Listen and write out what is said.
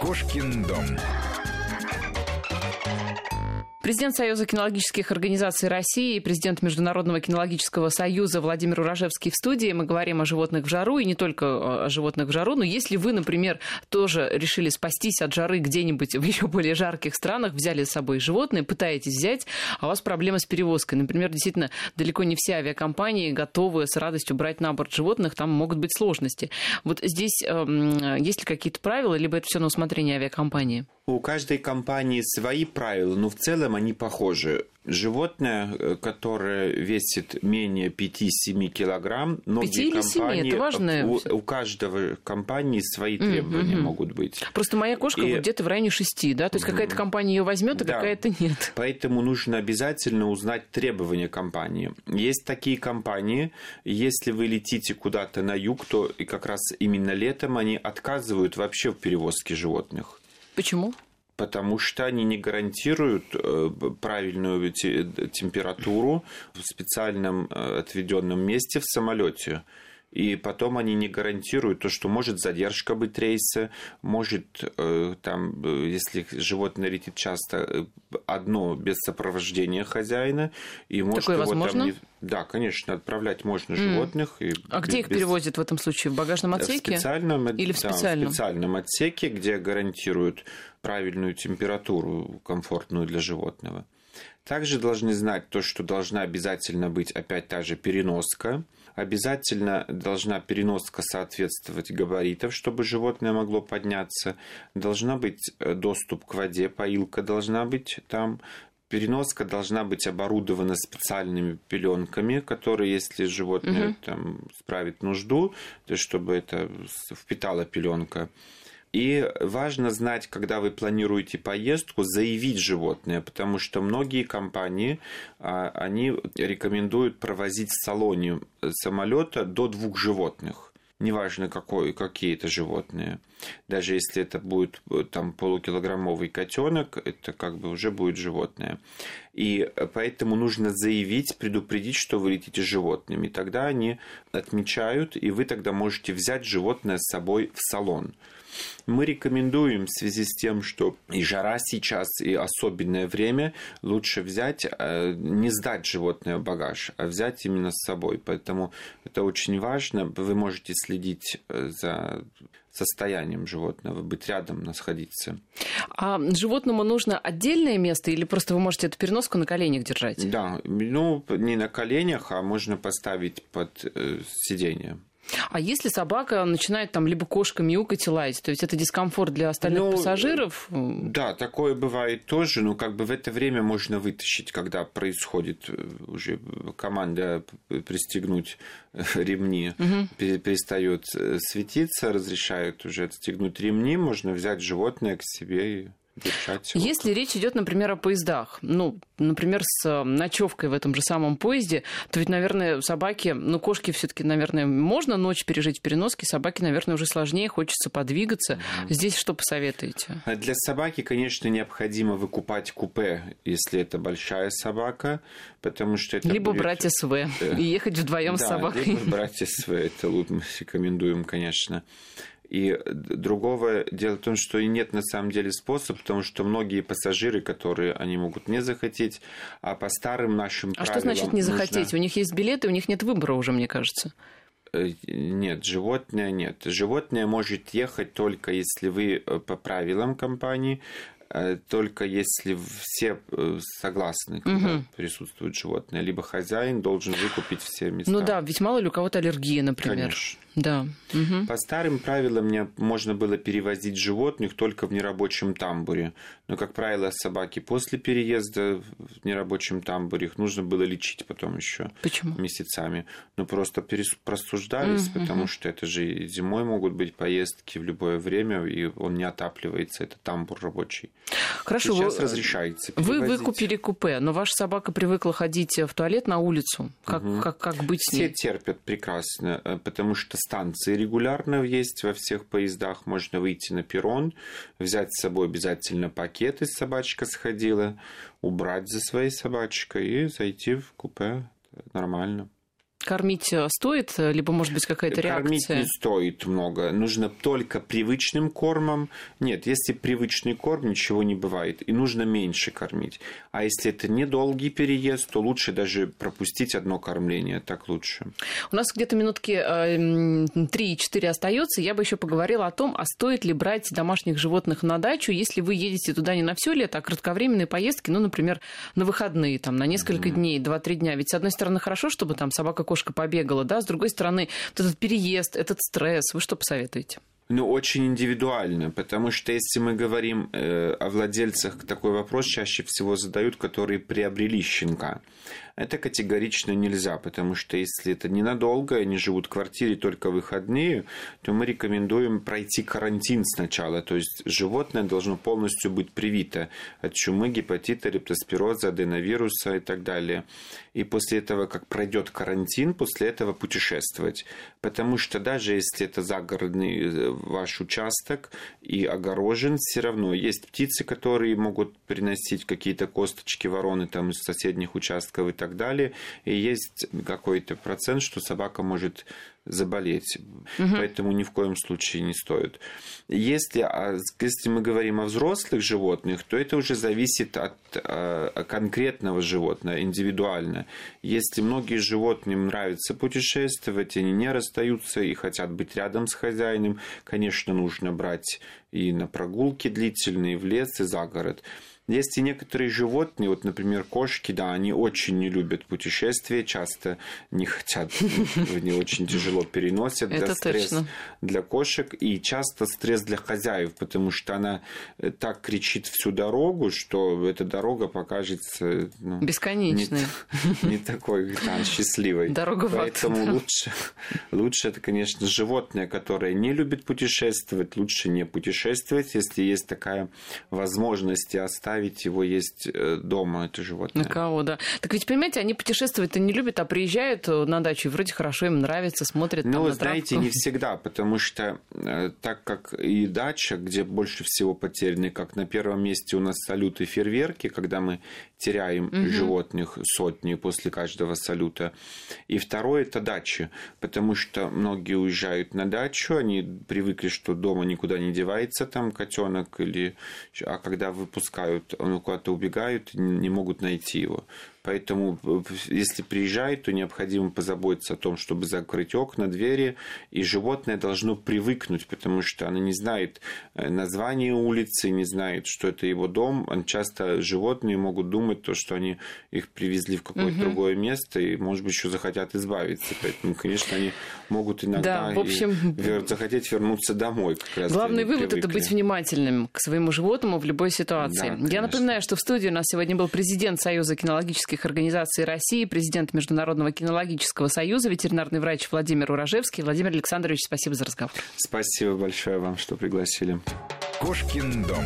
Кошкин дом. Президент Союза кинологических организаций России и президент Международного кинологического союза Владимир Урожевский в студии. Мы говорим о животных в жару, и не только о животных в жару, но если вы, например, тоже решили спастись от жары где-нибудь в еще более жарких странах, взяли с собой животное, пытаетесь взять, а у вас проблемы с перевозкой. Например, действительно, далеко не все авиакомпании готовы с радостью брать на борт животных, там могут быть сложности. Вот здесь э, есть ли какие-то правила, либо это все на усмотрение авиакомпании? У каждой компании свои правила, но в целом они похожи. Животное, э, которое весит менее 5-7 килограмм, многие 5 компании, 7, это важно. У, у каждого компании свои требования mm-hmm. могут быть. Просто моя кошка И... где-то в районе 6, да? То есть какая-то компания ее возьмет, а да. какая-то нет. Поэтому нужно обязательно узнать требования компании. Есть такие компании, если вы летите куда-то на юг, то и как раз именно летом они отказывают вообще в перевозке животных. Почему? потому что они не гарантируют э, правильную температуру в специальном э, отведенном месте в самолете и потом они не гарантируют то, что может задержка быть рейса, может э, там, э, если животное летит часто, э, одно без сопровождения хозяина, и может Такое его возможно? там не... Да, конечно, отправлять можно животных. Mm. И а без... где их перевозят в этом случае? В багажном отсеке? В специальном, Или в специальном? Да, в специальном отсеке, где гарантируют правильную температуру, комфортную для животного. Также должны знать то, что должна обязательно быть опять та же переноска. Обязательно должна переноска соответствовать габаритов, чтобы животное могло подняться. Должна быть э, доступ к воде, поилка должна быть там. Переноска должна быть оборудована специальными пеленками, которые, если животное угу. там справит нужду, то чтобы это впитала пеленка. И важно знать, когда вы планируете поездку, заявить животное, потому что многие компании, а, они рекомендуют провозить в салоне самолета до двух животных неважно какой, какие это животные. Даже если это будет там полукилограммовый котенок, это как бы уже будет животное. И поэтому нужно заявить, предупредить, что вы летите с животными. Тогда они отмечают, и вы тогда можете взять животное с собой в салон. Мы рекомендуем в связи с тем, что и жара сейчас, и особенное время, лучше взять, э, не сдать животное в багаж, а взять именно с собой. Поэтому это очень важно. Вы можете следить э, за состоянием животного, быть рядом, находиться. А животному нужно отдельное место или просто вы можете эту переноску на коленях держать? Да, ну не на коленях, а можно поставить под э, сиденье. А если собака начинает там либо кошка мяукать и лаять, то есть это дискомфорт для остальных ну, пассажиров? Да, такое бывает тоже, но как бы в это время можно вытащить, когда происходит э, уже команда пристегнуть э, ремни, угу. перестает э, светиться, разрешают уже отстегнуть ремни, можно взять животное к себе и держать. Если речь идет, например, о поездах, ну, например, с э, ночевкой в этом же самом поезде, то ведь, наверное, собаки, ну, кошки все-таки, наверное, можно ночь пережить в переноске, собаки, наверное, уже сложнее, хочется подвигаться. Mm-hmm. Здесь что посоветуете? Для собаки, конечно, необходимо выкупать купе, если это большая собака, потому что это либо будет... брать СВ э, и ехать вдвоем да, с собакой. Либо брать СВ, это мы рекомендуем, конечно. И другого дело в том, что и нет на самом деле способа, потому что многие пассажиры, которые они могут не захотеть, а по старым нашим а правилам... А что значит не захотеть? Нужно... У них есть билеты, у них нет выбора уже, мне кажется. Э, нет, животное нет. Животное может ехать только если вы э, по правилам компании Э, только если все согласны, когда угу. присутствует животное, либо хозяин должен выкупить все места. Ну да, ведь мало ли у кого-то аллергия, например. Конечно. Да. Угу. По старым правилам мне можно было перевозить животных только в нерабочем тамбуре. Но, как правило, собаки после переезда в нерабочем тамбуре их нужно было лечить потом еще Почему? месяцами. Ну, просто перес... просуждались, угу. потому что это же зимой могут быть поездки в любое время, и он не отапливается, это тамбур рабочий. Хорошо. Сейчас вы, разрешается перевозить. Вы выкупили купе, но ваша собака привыкла ходить в туалет на улицу. Как, угу. как, как быть с ней? Все терпят прекрасно, э, потому что станции регулярно есть во всех поездах. Можно выйти на перрон, взять с собой обязательно пакет, и собачка сходила, убрать за своей собачкой и зайти в купе. Нормально. Кормить э, стоит, либо, может быть, какая-то реакция? Кормить не стоит много. Нужно только привычным кормом. Нет, если привычный корм, ничего не бывает. И нужно меньше кормить. А если это недолгий переезд, то лучше даже пропустить одно кормление. Так лучше. У нас где-то минутки 3-4 остается. Я бы еще поговорила о том, а стоит ли брать домашних животных на дачу, если вы едете туда не на все лето, а кратковременные поездки, ну, например, на выходные, там, на несколько mm-hmm. дней, 2-3 дня. Ведь, с одной стороны, хорошо, чтобы там собака-кошка побегала, да, с другой стороны, вот этот переезд, этот стресс. Вы что посоветуете? Ну, очень индивидуально, потому что если мы говорим э, о владельцах, такой вопрос чаще всего задают, которые приобрели щенка. Это категорично нельзя, потому что если это ненадолго, они живут в квартире только выходные, то мы рекомендуем пройти карантин сначала. То есть животное должно полностью быть привито от чумы, гепатита, рептоспироза, аденовируса и так далее. И после этого, как пройдет карантин, после этого путешествовать. Потому что даже если это загородный э, ваш участок и огорожен, все равно есть птицы, которые могут приносить какие-то косточки вороны там из соседних участков и так так далее. И есть какой-то процент, что собака может заболеть. Угу. Поэтому ни в коем случае не стоит. Если, а, если мы говорим о взрослых животных, то это уже зависит от а, конкретного животного, индивидуально. Если многие животным нравится путешествовать, они не расстаются и хотят быть рядом с хозяином, конечно, нужно брать и на прогулки длительные, в лес и за город. Есть и некоторые животные, вот, например, кошки, да, они очень не любят путешествия, часто не хотят, не очень тяжело переносят. Это стресс точно. для кошек и часто стресс для хозяев, потому что она э, так кричит всю дорогу, что эта дорога покажется ну, бесконечной, не, не такой да, счастливой. Дорога Поэтому лучше, лучше это, конечно, животное, которое не любит путешествовать, лучше не путешествовать, если есть такая возможность и оставить его есть э, дома, это животное. На кого, да. Так ведь, понимаете, они путешествовать-то не любят, а приезжают э, на дачу, и вроде хорошо им нравится, смотрят Ну, знаете, не всегда, потому что э, так как и дача, где больше всего потеряны, как на первом месте у нас салюты фейерверки, когда мы теряем угу. животных сотни после каждого салюта. И второе это дачи, потому что многие уезжают на дачу, они привыкли, что дома никуда не девается там котенок или, а когда выпускают, он куда-то убегают, не могут найти его. Поэтому, э, если приезжает, то необходимо позаботиться о том, чтобы закрыть окна, двери, и животное должно привыкнуть, потому что оно не знает э, название улицы, не знает, что это его дом. Часто животные могут думать то, что они их привезли в какое-то угу. другое место, и, может быть, еще захотят избавиться. Поэтому, конечно, они могут иногда да, в общем... захотеть вернуться домой. Как раз Главный вывод привыкли. – это быть внимательным к своему животному в любой ситуации. Да, Я напоминаю, что в студии у нас сегодня был президент Союза кинологических кинологических организаций России, президент Международного кинологического союза, ветеринарный врач Владимир Урожевский. Владимир Александрович, спасибо за разговор. Спасибо большое вам, что пригласили. Кошкин дом.